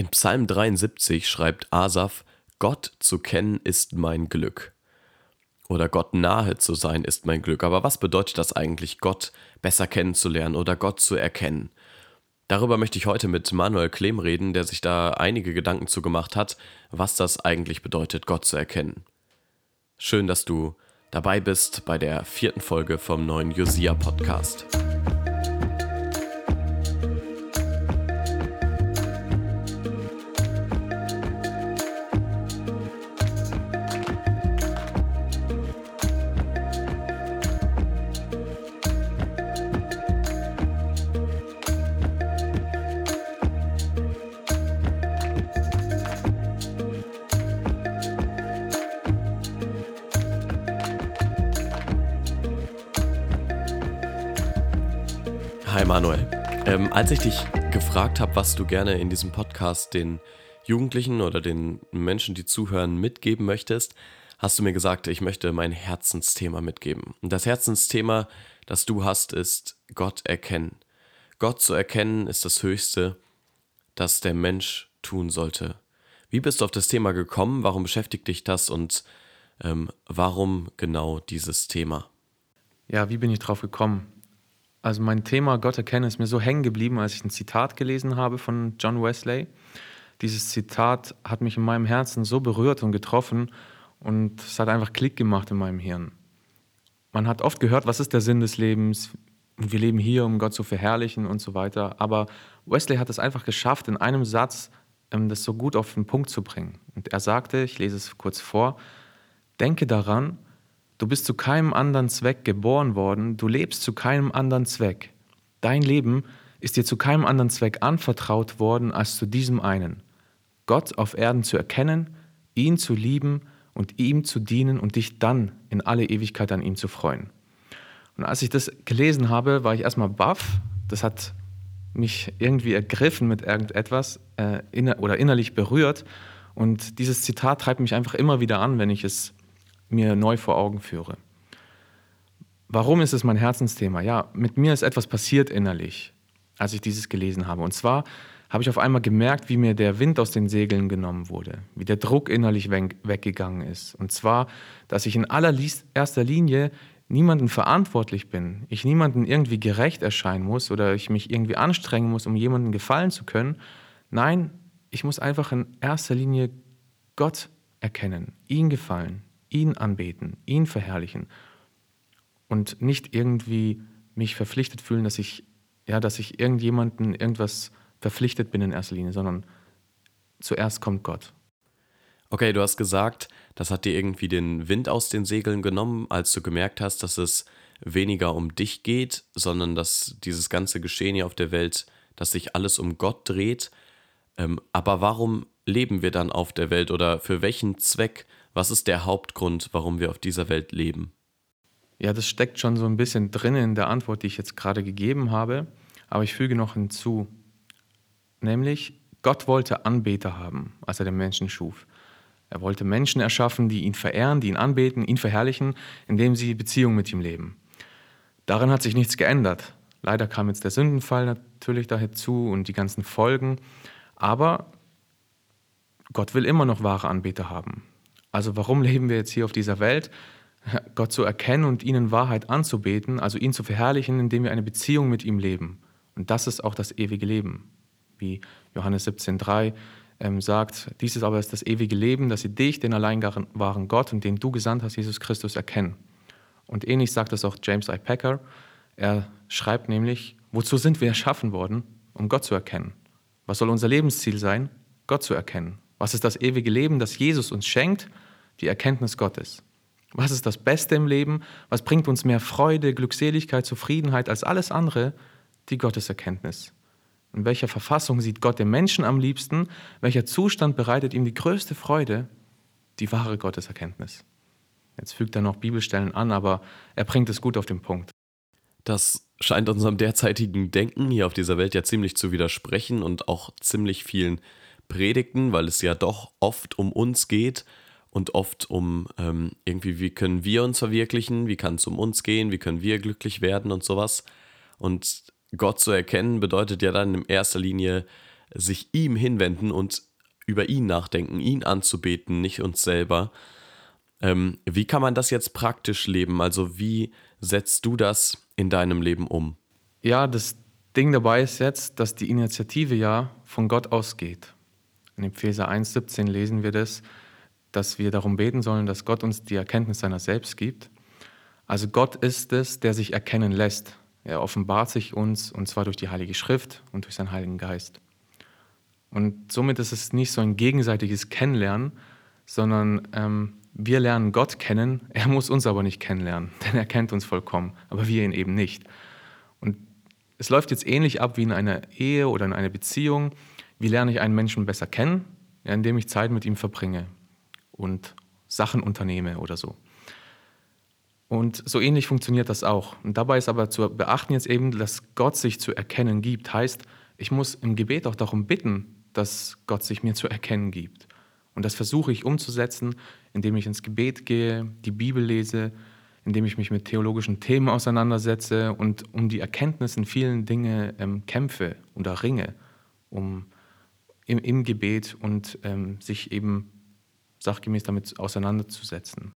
In Psalm 73 schreibt Asaf, Gott zu kennen ist mein Glück. Oder Gott nahe zu sein ist mein Glück. Aber was bedeutet das eigentlich, Gott besser kennenzulernen oder Gott zu erkennen? Darüber möchte ich heute mit Manuel Klehm reden, der sich da einige Gedanken zu gemacht hat, was das eigentlich bedeutet, Gott zu erkennen. Schön, dass du dabei bist bei der vierten Folge vom neuen Josia Podcast. Hi Manuel. Ähm, als ich dich gefragt habe, was du gerne in diesem Podcast den Jugendlichen oder den Menschen, die zuhören, mitgeben möchtest, hast du mir gesagt, ich möchte mein Herzensthema mitgeben. Und das Herzensthema, das du hast, ist Gott erkennen. Gott zu erkennen ist das Höchste, das der Mensch tun sollte. Wie bist du auf das Thema gekommen? Warum beschäftigt dich das und ähm, warum genau dieses Thema? Ja, wie bin ich drauf gekommen? Also mein Thema Gott erkennen ist mir so hängen geblieben, als ich ein Zitat gelesen habe von John Wesley. Dieses Zitat hat mich in meinem Herzen so berührt und getroffen und es hat einfach Klick gemacht in meinem Hirn. Man hat oft gehört, was ist der Sinn des Lebens? Wir leben hier, um Gott zu verherrlichen und so weiter. Aber Wesley hat es einfach geschafft, in einem Satz ähm, das so gut auf den Punkt zu bringen. Und er sagte, ich lese es kurz vor, denke daran, Du bist zu keinem anderen Zweck geboren worden, du lebst zu keinem anderen Zweck. Dein Leben ist dir zu keinem anderen Zweck anvertraut worden als zu diesem einen. Gott auf Erden zu erkennen, ihn zu lieben und ihm zu dienen und dich dann in alle Ewigkeit an ihm zu freuen. Und als ich das gelesen habe, war ich erstmal baff. Das hat mich irgendwie ergriffen mit irgendetwas äh, inner oder innerlich berührt. Und dieses Zitat treibt mich einfach immer wieder an, wenn ich es mir neu vor Augen führe. Warum ist es mein Herzensthema? Ja, mit mir ist etwas passiert innerlich, als ich dieses gelesen habe. Und zwar habe ich auf einmal gemerkt, wie mir der Wind aus den Segeln genommen wurde, wie der Druck innerlich weggegangen ist. Und zwar, dass ich in allererster Linie niemanden verantwortlich bin, ich niemanden irgendwie gerecht erscheinen muss oder ich mich irgendwie anstrengen muss, um jemanden gefallen zu können. Nein, ich muss einfach in erster Linie Gott erkennen, ihn gefallen, ihn anbeten, ihn verherrlichen und nicht irgendwie mich verpflichtet fühlen, dass ich, ja, dass ich irgendjemanden irgendwas verpflichtet bin in erster Linie, sondern zuerst kommt Gott. Okay, du hast gesagt, das hat dir irgendwie den Wind aus den Segeln genommen, als du gemerkt hast, dass es weniger um dich geht, sondern dass dieses ganze Geschehen hier auf der Welt, dass sich alles um Gott dreht. Ähm, aber warum leben wir dann auf der Welt oder für welchen Zweck was ist der Hauptgrund, warum wir auf dieser Welt leben? Ja, das steckt schon so ein bisschen drin in der Antwort, die ich jetzt gerade gegeben habe. Aber ich füge noch hinzu, nämlich Gott wollte Anbeter haben, als er den Menschen schuf. Er wollte Menschen erschaffen, die ihn verehren, die ihn anbeten, ihn verherrlichen, indem sie Beziehung mit ihm leben. Darin hat sich nichts geändert. Leider kam jetzt der Sündenfall natürlich dazu und die ganzen Folgen. Aber Gott will immer noch wahre Anbeter haben. Also warum leben wir jetzt hier auf dieser Welt? Gott zu erkennen und ihn in Wahrheit anzubeten, also ihn zu verherrlichen, indem wir eine Beziehung mit ihm leben. Und das ist auch das ewige Leben. Wie Johannes 17,3 ähm, sagt, aber ist das ewige Leben, dass sie dich, den allein wahren Gott und den du gesandt hast, Jesus Christus, erkennen. Und ähnlich sagt es auch James I. Packer. Er schreibt nämlich, wozu sind wir erschaffen worden? Um Gott zu erkennen. Was soll unser Lebensziel sein? Gott zu erkennen. Was ist das ewige Leben, das Jesus uns schenkt? Die Erkenntnis Gottes. Was ist das Beste im Leben? Was bringt uns mehr Freude, Glückseligkeit, Zufriedenheit als alles andere? Die Gotteserkenntnis. In welcher Verfassung sieht Gott den Menschen am liebsten? Welcher Zustand bereitet ihm die größte Freude? Die wahre Gotteserkenntnis. Jetzt fügt er noch Bibelstellen an, aber er bringt es gut auf den Punkt. Das scheint unserem derzeitigen Denken hier auf dieser Welt ja ziemlich zu widersprechen und auch ziemlich vielen Predigten, weil es ja doch oft um uns geht und oft um ähm, irgendwie, wie können wir uns verwirklichen, wie kann es um uns gehen, wie können wir glücklich werden und sowas. Und Gott zu erkennen bedeutet ja dann in erster Linie sich ihm hinwenden und über ihn nachdenken, ihn anzubeten, nicht uns selber. Ähm, wie kann man das jetzt praktisch leben? Also wie setzt du das in deinem Leben um? Ja, das Ding dabei ist jetzt, dass die Initiative ja von Gott ausgeht. In Epheser 1,17 lesen wir das, dass wir darum beten sollen, dass Gott uns die Erkenntnis seiner selbst gibt. Also Gott ist es, der sich erkennen lässt. Er offenbart sich uns und zwar durch die Heilige Schrift und durch seinen Heiligen Geist. Und somit ist es nicht so ein gegenseitiges Kennenlernen, sondern ähm, wir lernen Gott kennen, er muss uns aber nicht kennenlernen, denn er kennt uns vollkommen, aber wir ihn eben nicht. Und es läuft jetzt ähnlich ab wie in einer Ehe oder in einer Beziehung. Wie lerne ich einen Menschen besser kennen? Ja, indem ich Zeit mit ihm verbringe und Sachen unternehme oder so. Und so ähnlich funktioniert das auch. Und dabei ist aber zu beachten jetzt eben, dass Gott sich zu erkennen gibt. Heißt, ich muss im Gebet auch darum bitten, dass Gott sich mir zu erkennen gibt. Und das versuche ich umzusetzen, indem ich ins Gebet gehe, die Bibel lese, indem ich mich mit theologischen Themen auseinandersetze und um die Erkenntnis in vielen Dingen ähm, kämpfe und erringe, um im, im Gebet und ähm, sich eben sachgemäß damit auseinanderzusetzen.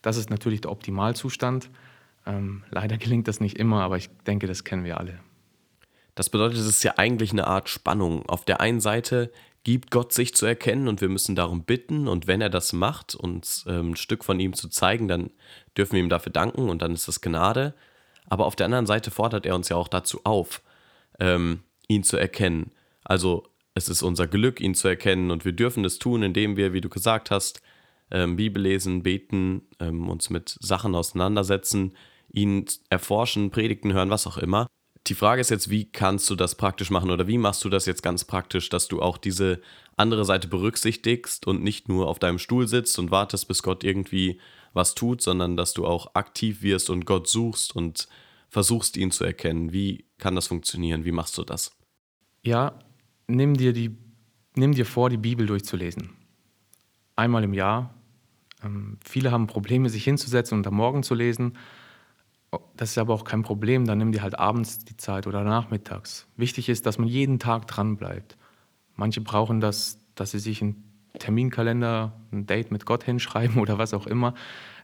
Das ist natürlich der Optimalzustand. Ähm, leider gelingt das nicht immer, aber ich denke, das kennen wir alle. Das bedeutet, es ist ja eigentlich eine Art Spannung. Auf der einen Seite gibt Gott sich zu erkennen und wir müssen darum bitten. Und wenn er das macht, uns ähm, ein Stück von ihm zu zeigen, dann dürfen wir ihm dafür danken und dann ist das Gnade. Aber auf der anderen Seite fordert er uns ja auch dazu auf, ähm, ihn zu erkennen. Also es ist unser Glück, ihn zu erkennen und wir dürfen es tun, indem wir, wie du gesagt hast, ähm, Bibel lesen, beten, ähm, uns mit Sachen auseinandersetzen, ihn erforschen, Predigten hören, was auch immer. Die Frage ist jetzt, wie kannst du das praktisch machen oder wie machst du das jetzt ganz praktisch, dass du auch diese andere Seite berücksichtigst und nicht nur auf deinem Stuhl sitzt und wartest, bis Gott irgendwie was tut, sondern dass du auch aktiv wirst und Gott suchst und versuchst, ihn zu erkennen. Wie kann das funktionieren? Wie machst du das? Ja, nimm dir, die, nimm dir vor, die Bibel durchzulesen. Einmal im Jahr. Ähm, viele haben Probleme, sich hinzusetzen und am Morgen zu lesen. Das ist aber auch kein Problem, dann nimm dir halt abends die Zeit oder nachmittags. Wichtig ist, dass man jeden Tag dran bleibt. Manche brauchen das, dass sie sich einen Terminkalender, ein Date mit Gott hinschreiben oder was auch immer.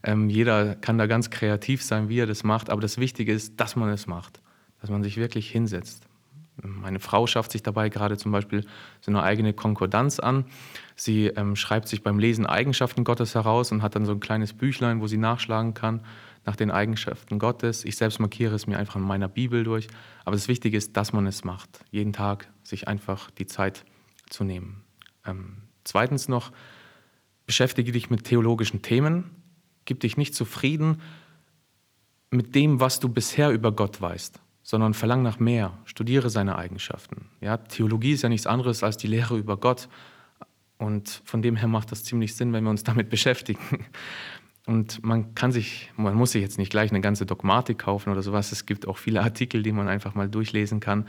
Ähm, jeder kann da ganz kreativ sein, wie er das macht, aber das Wichtige ist, dass man es macht, dass man sich wirklich hinsetzt. Meine Frau schafft sich dabei gerade zum Beispiel so eine eigene Konkordanz an. Sie ähm, schreibt sich beim Lesen Eigenschaften Gottes heraus und hat dann so ein kleines Büchlein, wo sie nachschlagen kann nach den Eigenschaften Gottes. Ich selbst markiere es mir einfach in meiner Bibel durch. Aber das Wichtige ist, dass man es macht. Jeden Tag sich einfach die Zeit zu nehmen. Ähm, zweitens noch, beschäftige dich mit theologischen Themen. Gib dich nicht zufrieden mit dem, was du bisher über Gott weißt, sondern verlang nach mehr. Studiere seine Eigenschaften. Ja, Theologie ist ja nichts anderes als die Lehre über Gott. Und von dem her macht das ziemlich Sinn, wenn wir uns damit beschäftigen. Und man kann sich, man muss sich jetzt nicht gleich eine ganze Dogmatik kaufen oder sowas. Es gibt auch viele Artikel, die man einfach mal durchlesen kann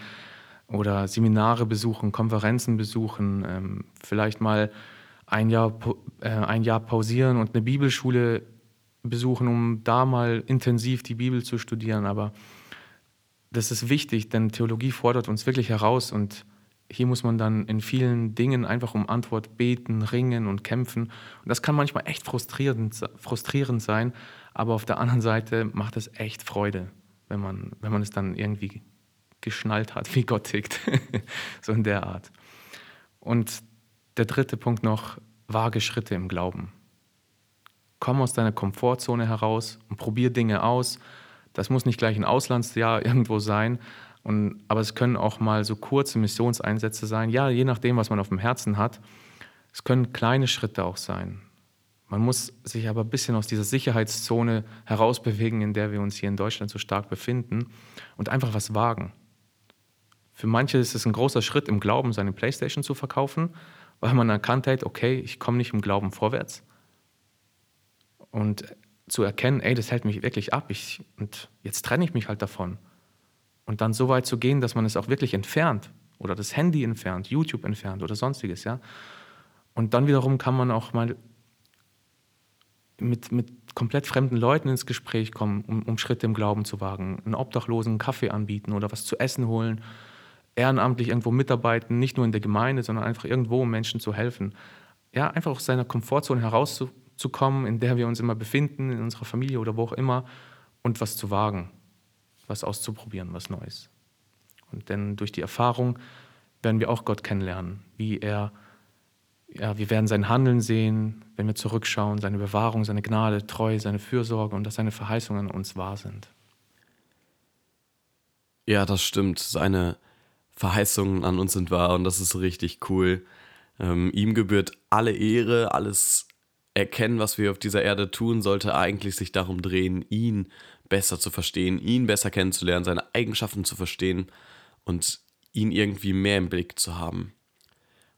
oder Seminare besuchen, Konferenzen besuchen, ähm, vielleicht mal ein Jahr, äh, ein Jahr pausieren und eine Bibelschule besuchen, um da mal intensiv die Bibel zu studieren. Aber das ist wichtig, denn Theologie fordert uns wirklich heraus und hier muss man dann in vielen Dingen einfach um Antwort beten, ringen und kämpfen. Und das kann manchmal echt frustrierend, frustrierend sein, aber auf der anderen Seite macht es echt Freude, wenn man, wenn man es dann irgendwie geschnallt hat, wie Gott tickt. so in der Art. Und der dritte Punkt noch, vage Schritte im Glauben. Komm aus deiner Komfortzone heraus und probier Dinge aus. Das muss nicht gleich ein Auslandsjahr irgendwo sein, und, aber es können auch mal so kurze Missionseinsätze sein, ja, je nachdem, was man auf dem Herzen hat. Es können kleine Schritte auch sein. Man muss sich aber ein bisschen aus dieser Sicherheitszone herausbewegen, in der wir uns hier in Deutschland so stark befinden und einfach was wagen. Für manche ist es ein großer Schritt im Glauben, seine Playstation zu verkaufen, weil man erkannt hat, okay, ich komme nicht im Glauben vorwärts. Und zu erkennen, ey, das hält mich wirklich ab ich, und jetzt trenne ich mich halt davon. Und dann so weit zu gehen, dass man es auch wirklich entfernt oder das Handy entfernt, YouTube entfernt oder sonstiges, ja. Und dann wiederum kann man auch mal mit, mit komplett fremden Leuten ins Gespräch kommen, um, um Schritte im Glauben zu wagen. Einen Obdachlosen einen Kaffee anbieten oder was zu essen holen. ehrenamtlich irgendwo mitarbeiten, nicht nur in der Gemeinde, sondern einfach irgendwo, um Menschen zu helfen. Ja, einfach aus seiner Komfortzone herauszukommen, in der wir uns immer befinden, in unserer Familie oder wo auch immer, und was zu wagen, was auszuprobieren, was Neues. Und denn durch die Erfahrung werden wir auch Gott kennenlernen, wie er, ja, wir werden sein Handeln sehen, wenn wir zurückschauen, seine Bewahrung, seine Gnade, Treue, seine Fürsorge und dass seine Verheißungen uns wahr sind. Ja, das stimmt. Seine Verheißungen an uns sind wahr und das ist richtig cool. Ähm, ihm gebührt alle Ehre, alles Erkennen, was wir auf dieser Erde tun, sollte eigentlich sich darum drehen, ihn besser zu verstehen, ihn besser kennenzulernen, seine Eigenschaften zu verstehen und ihn irgendwie mehr im Blick zu haben.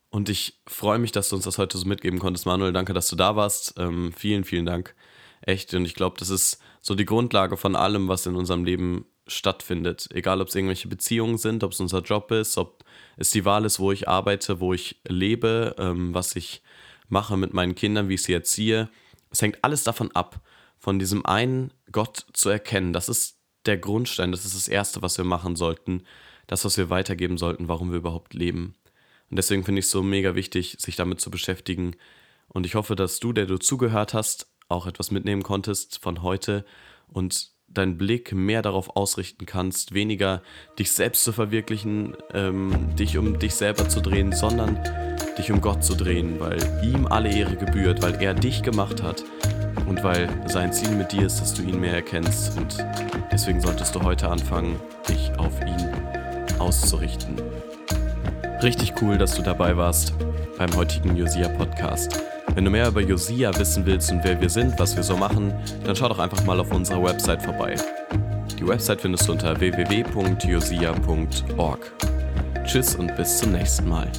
Und ich freue mich, dass du uns das heute so mitgeben konntest, Manuel. Danke, dass du da warst. Ähm, vielen, vielen Dank. Echt. Und ich glaube, das ist so die Grundlage von allem, was in unserem Leben stattfindet. Egal, ob es irgendwelche Beziehungen sind, ob es unser Job ist, ob es die Wahl ist, wo ich arbeite, wo ich lebe, ähm, was ich mache mit meinen Kindern, wie ich sie erziehe. Es hängt alles davon ab, von diesem einen Gott zu erkennen. Das ist der Grundstein, das ist das Erste, was wir machen sollten, das, was wir weitergeben sollten, warum wir überhaupt leben. Und deswegen finde ich es so mega wichtig, sich damit zu beschäftigen. Und ich hoffe, dass du, der du zugehört hast, auch etwas mitnehmen konntest von heute und deinen Blick mehr darauf ausrichten kannst, weniger dich selbst zu verwirklichen, ähm, dich um dich selber zu drehen, sondern dich um Gott zu drehen, weil ihm alle Ehre gebührt, weil er dich gemacht hat und weil sein Ziel mit dir ist, dass du ihn mehr erkennst. Und deswegen solltest du heute anfangen, dich auf ihn auszurichten. Richtig cool, dass du dabei warst beim heutigen Josia Podcast. Wenn du mehr über Josia wissen willst und wer wir sind, was wir so machen, dann schau doch einfach mal auf unserer Website vorbei. Die Website findest du unter www.josia.org. Tschüss und bis zum nächsten Mal.